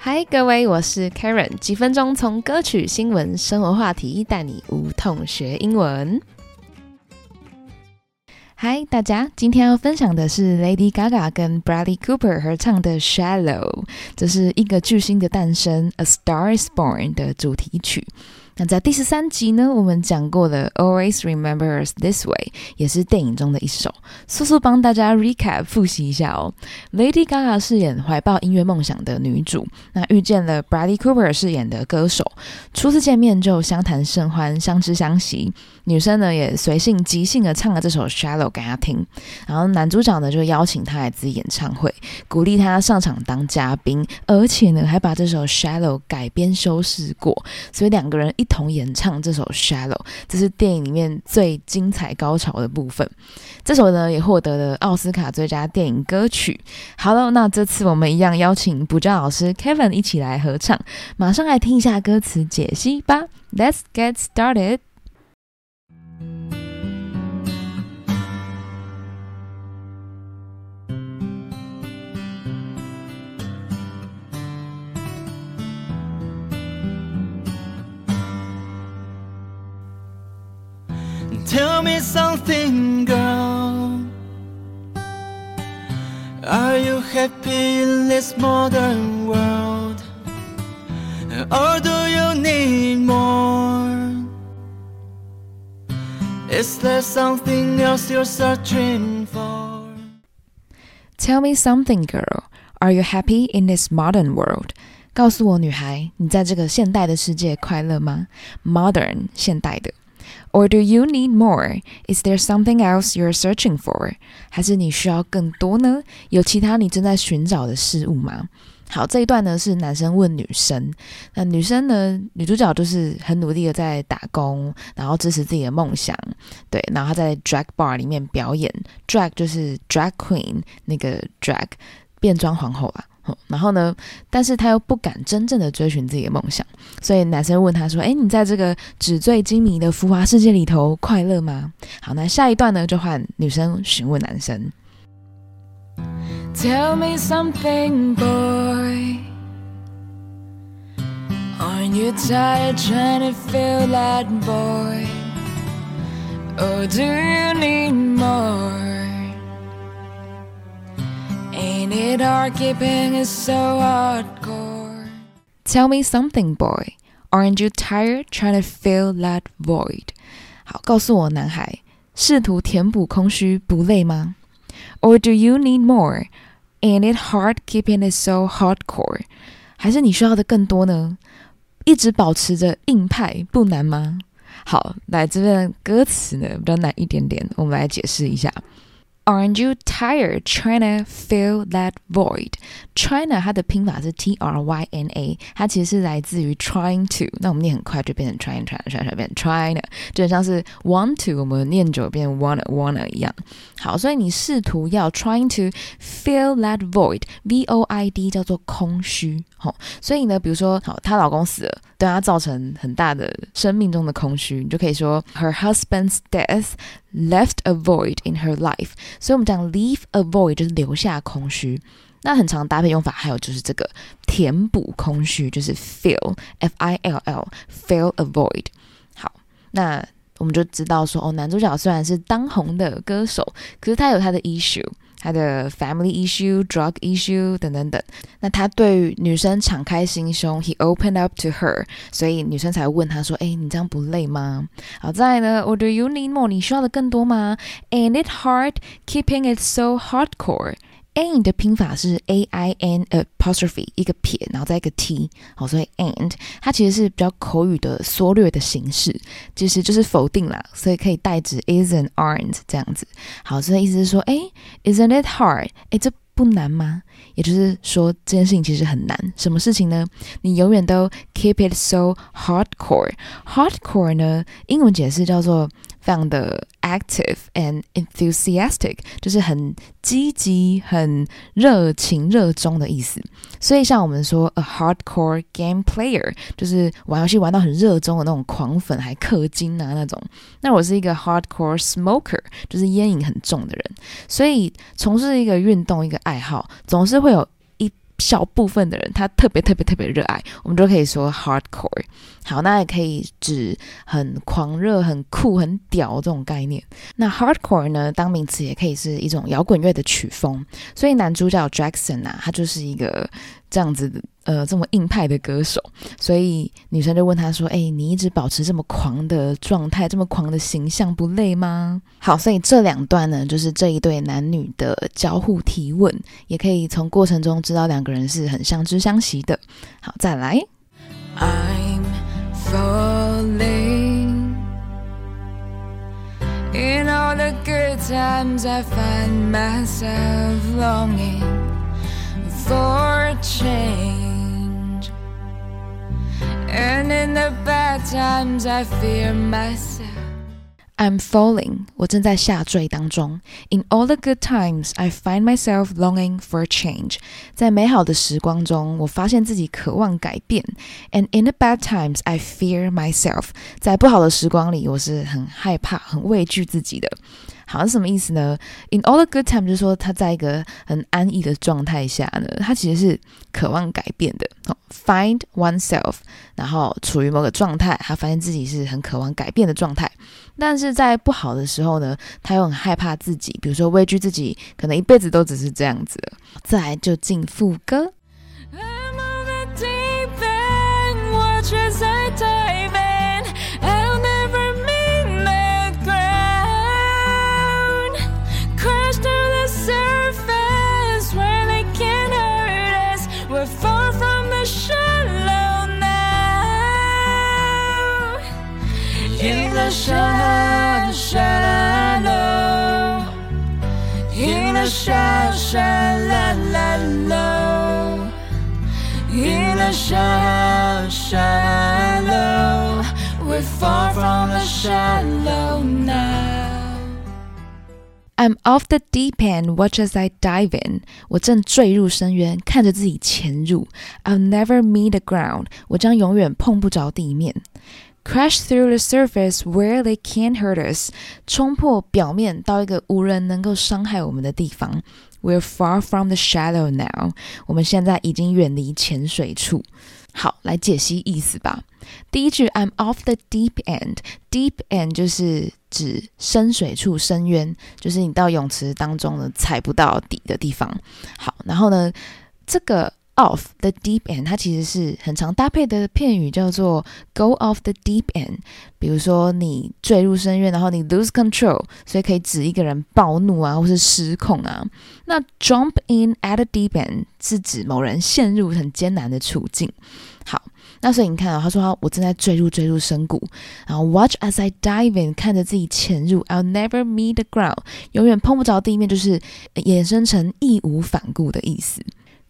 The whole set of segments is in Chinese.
嗨，各位，我是 Karen，几分钟从歌曲、新闻、生活话题带你无痛学英文。嗨，大家，今天要分享的是 Lady Gaga 跟 Bradley Cooper 合唱的《Shallow》，这是一个巨星的诞生，《A Star Is Born》的主题曲。那在第十三集呢，我们讲过了 Always Remember Us This Way，也是电影中的一首。速速帮大家 recap 复习一下哦。Lady Gaga 饰演怀抱音乐梦想的女主，那遇见了 Bradley Cooper 饰演的歌手，初次见面就相谈甚欢，相知相惜。女生呢也随性即兴的唱了这首 Shallow 给他听，然后男主角呢就邀请他来自己演唱会，鼓励他上场当嘉宾，而且呢还把这首 Shallow 改编修饰过，所以两个人一。同演唱这首《Shallow》，这是电影里面最精彩高潮的部分。这首呢也获得了奥斯卡最佳电影歌曲。好了，那这次我们一样邀请补教老师 Kevin 一起来合唱，马上来听一下歌词解析吧。Let's get started. Tell me something, girl. Are you happy in this modern world? Or do you need more? Is there something else you're searching for? Tell me something, girl. Are you happy in this modern world? 告诉我，女孩，你在这个现代的世界快乐吗？Modern，现代的。 Or do you need more? Is there something else you're searching for? 还是你需要更多呢？有其他你正在寻找的事物吗？好，这一段呢是男生问女生，那女生呢，女主角就是很努力的在打工，然后支持自己的梦想，对，然后她在 drag bar 里面表演，drag 就是 drag queen 那个 drag 变装皇后啊然后呢？但是他又不敢真正的追寻自己的梦想，所以男生问他说：“哎，你在这个纸醉金迷的浮华世界里头快乐吗？”好，那下一段呢，就换女生询问男生：“Tell me something, boy. Aren't you tired trying to fill that void? Or do you need more?” Ain't it hard keeping it so hardcore? Tell me something, boy. Aren't you tired trying to fill that void? 好，告诉我，男孩，试图填补空虚不累吗？Or do you need more? Ain't it hard keeping it so hardcore? 还是你需要的更多呢？一直保持着硬派不难吗？好，来这边歌词呢比较难一点点，我们来解释一下。 Aren't you tired trying to fill that void? China 它的拼法是 T R Y N A，它其实是来自于 trying to。那我们念很快就变成 trying trying trying 变 trying，就很像是 want to，我们念久变 wanna wanna 一样。好，所以你试图要 trying to fill that void，V O I D 叫做空虚。好，所以呢，比如说，好，她老公死了，对她造成很大的生命中的空虚，你就可以说 Her husband's death Left a void in her life。所以我们讲 leave a void 就是留下空虚。那很常搭配用法还有就是这个填补空虚，就是 fill，f i l l，fill a void。好，那我们就知道说，哦，男主角虽然是当红的歌手，可是他有他的 issue。他的 family issue、drug issue 等等等，那他对女生敞开心胸，he opened up to her，所以女生才会问他说：“哎，你这样不累吗？”好在呢，or do you need more？你需要的更多吗？And it hard keeping it so hardcore？And 的拼法是 a i n apostrophe 一个撇，然后再一个 t，好，所以 and 它其实是比较口语的缩略的形式，其实就是否定啦，所以可以代指 isn't aren't 这样子。好，所以意思是说，哎，isn't it hard？哎，这不难吗？也就是说，这件事情其实很难。什么事情呢？你永远都 keep it so hardcore。hardcore 呢，英文解释叫做。非常的 active and enthusiastic，就是很积极、很热情、热衷的意思。所以像我们说 a hardcore game player，就是玩游戏玩到很热衷的那种狂粉，还氪金啊那种。那我是一个 hardcore smoker，就是烟瘾很重的人。所以从事一个运动、一个爱好，总是会有。小部分的人，他特别特别特别热爱，我们就可以说 hardcore。好，那也可以指很狂热、很酷、很屌这种概念。那 hardcore 呢，当名词也可以是一种摇滚乐的曲风。所以男主角 Jackson 啊，他就是一个这样子的。呃，这么硬派的歌手，所以女生就问他说：“哎，你一直保持这么狂的状态，这么狂的形象，不累吗？”好，所以这两段呢，就是这一对男女的交互提问，也可以从过程中知道两个人是很相知相惜的。好，再来。I'm falling in all the good times. I find myself longing for change. And in the bad times, I fear myself. I'm falling，我正在下坠当中。In all the good times, I find myself longing for a change。在美好的时光中，我发现自己渴望改变。And in the bad times, I fear myself。在不好的时光里，我是很害怕、很畏惧自己的。 好，是什么意思呢？In all the good time，就是说他在一个很安逸的状态下呢，他其实是渴望改变的。Find oneself，然后处于某个状态，他发现自己是很渴望改变的状态。但是在不好的时候呢，他又很害怕自己，比如说畏惧自己，可能一辈子都只是这样子。再来就进副歌。shallow, shallow, in a shallow, shallow, in a shallow, shallow. We're far from the shallow now. I'm off the deep end, watch as I dive in. 我正坠入深渊，看着自己潜入。I'll never meet the ground. 我将永远碰不着地面。 Crash through the surface where they can't hurt us，冲破表面到一个无人能够伤害我们的地方。We're far from the shallow now，我们现在已经远离浅水处。好，来解析意思吧。第一句，I'm off the deep end，deep end 就是指深水处、深渊，就是你到泳池当中呢踩不到底的地方。好，然后呢，这个。 Off the deep end，它其实是很常搭配的片语，叫做 go off the deep end。比如说你坠入深渊，然后你 lose control，所以可以指一个人暴怒啊，或是失控啊。那 jump in at a deep end 是指某人陷入很艰难的处境。好，那所以你看啊，他说我正在坠入坠入深谷，然后 watch as I dive in，看着自己潜入，I'll never meet the ground，永远碰不着地面，就是衍生成义无反顾的意思。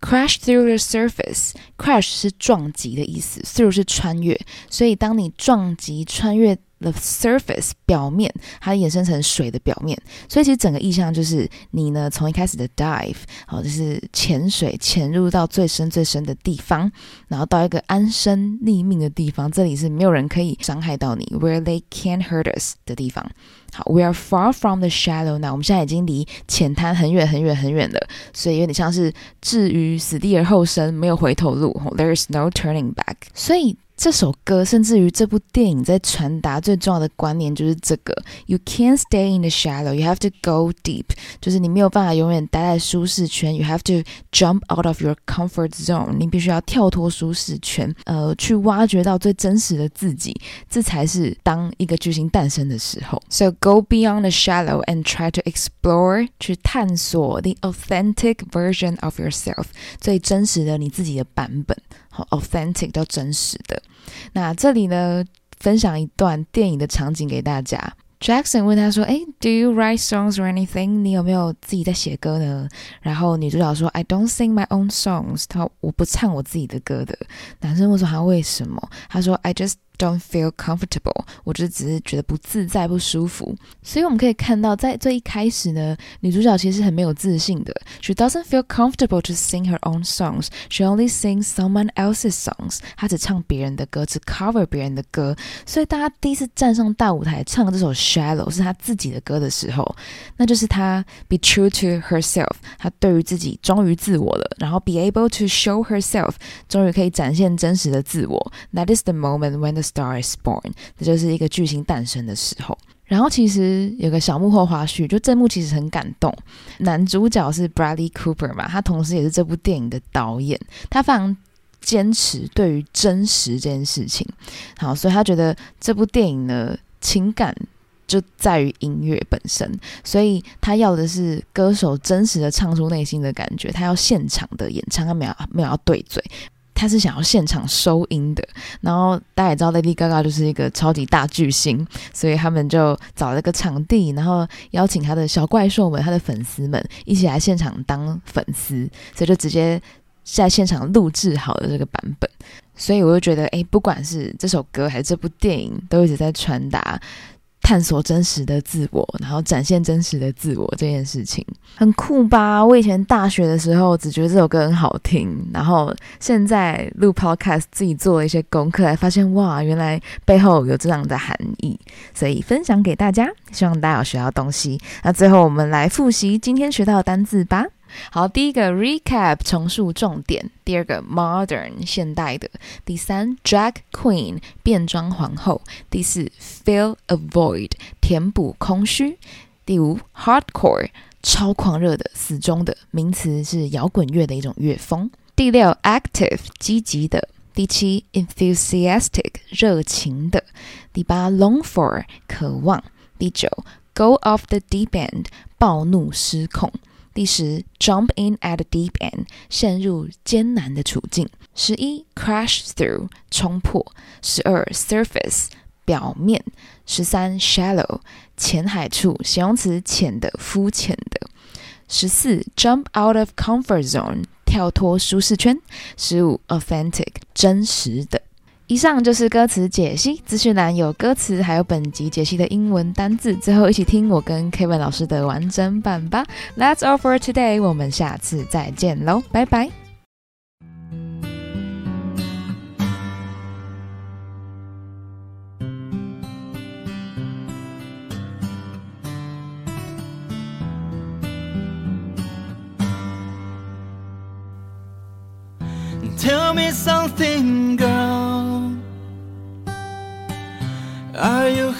Crash through the surface. Crash 是撞击的意思，through 是穿越，所以当你撞击穿越。The surface 表面，它衍生成水的表面，所以其实整个意象就是你呢，从一开始的 dive，好，就是潜水潜入到最深最深的地方，然后到一个安身立命的地方，这里是没有人可以伤害到你，where they can't hurt us 的地方。好，we are far from the shallow。那我们现在已经离浅滩很远很远很远了，所以有点像是置于死地而后生，没有回头路。There is no turning back。所以。这首歌，甚至于这部电影，在传达最重要的观念就是这个：You can't stay in the shallow, you have to go deep。就是你没有办法永远待在舒适圈，You have to jump out of your comfort zone。你必须要跳脱舒适圈，呃，去挖掘到最真实的自己，这才是当一个巨星诞生的时候。So go beyond the shallow and try to explore，去探索 the authentic version of yourself，最真实的你自己的版本。Authentic 到真实的。那这里呢，分享一段电影的场景给大家。Jackson 问他说：“诶，Do you write songs or anything？你有没有自己在写歌呢？”然后女主角说：“I don't sing my own songs。”他我不唱我自己的歌的。男生问说：“他为什么？”他说：“I just don't feel comfortable，我就只是觉得不自在、不舒服。所以我们可以看到，在最一开始呢，女主角其实很没有自信的。She doesn't feel comfortable to sing her own songs. She only sings someone else's songs. 她只唱别人的歌，只 cover 别人的歌。所以，大家第一次站上大舞台唱这首《Shallow》是她自己的歌的时候，那就是她 be true to herself。她对于自己忠于自我了，然后 be able to show herself，终于可以展现真实的自我。That is the moment when the star is born，这就是一个巨星诞生的时候。然后其实有个小幕后花絮，就这幕其实很感动。男主角是 Bradley Cooper 嘛，他同时也是这部电影的导演，他非常坚持对于真实这件事情。好，所以他觉得这部电影呢，情感就在于音乐本身，所以他要的是歌手真实的唱出内心的感觉，他要现场的演唱，他没有没有要对嘴。他是想要现场收音的，然后大家也知道 Lady Gaga 就是一个超级大巨星，所以他们就找了个场地，然后邀请他的小怪兽们、他的粉丝们一起来现场当粉丝，所以就直接在现场录制好了这个版本。所以我就觉得，哎，不管是这首歌还是这部电影，都一直在传达。探索真实的自我，然后展现真实的自我这件事情很酷吧？我以前大学的时候只觉得这首歌很好听，然后现在录 podcast 自己做了一些功课，才发现哇，原来背后有这样的含义，所以分享给大家，希望大家有学到东西。那最后我们来复习今天学到的单字吧。好，第一个 recap 重述重点，第二个 modern 现代的，第三 drag queen 变装皇后，第四 fill a void 填补空虚，第五 hardcore 超狂热的死忠的名词是摇滚乐的一种乐风，第六 active 积极的，第七 enthusiastic 热情的，第八 long for 渴望，第九 go off the deep end 暴怒失控。第十，jump in at the deep end，陷入艰难的处境。十一，crash through，冲破。十二，surface，表面。十三，shallow，浅海处，形容词，浅的，肤浅的。十四，jump out of comfort zone，跳脱舒适圈。十五，authentic，真实的。以上就是歌词解析，资讯栏有歌词，还有本集解析的英文单字。最后一起听我跟 Kevin 老师的完整版吧。That's all for today，我们下次再见喽，拜拜。Tell me something, girl.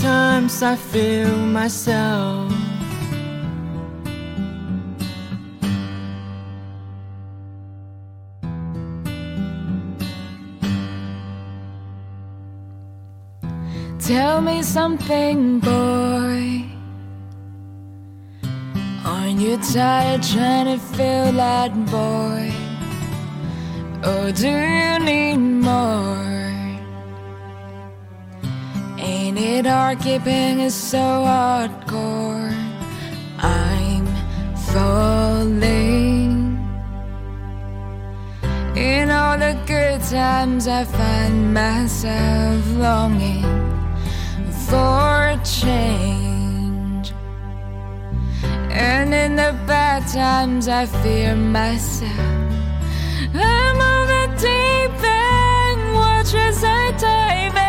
Times, I feel myself. Tell me something, boy. Aren't you tired trying to fill that void? Or oh, do you need more? It hard keeping is so hardcore? I'm falling. In all the good times, I find myself longing for change. And in the bad times, I fear myself. I'm on the deep end, watch as I dive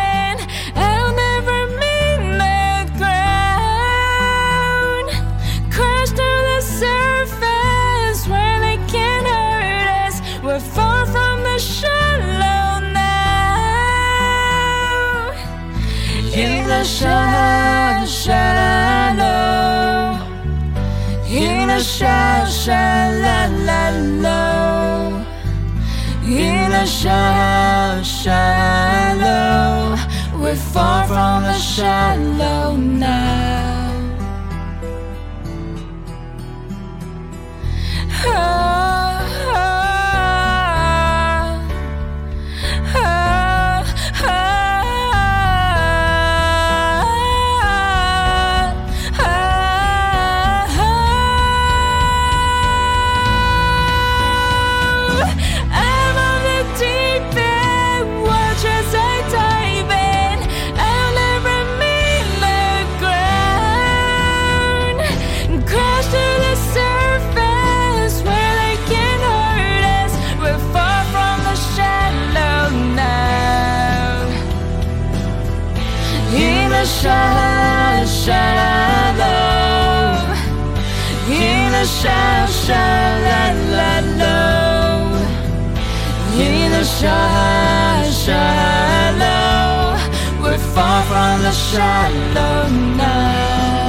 In the shallow, shallow in a shallow, shallow We're far from the shallow now. Shallow, shallow. In the shallow, shallow. In the shallow, shallow. We're far from the shallow now.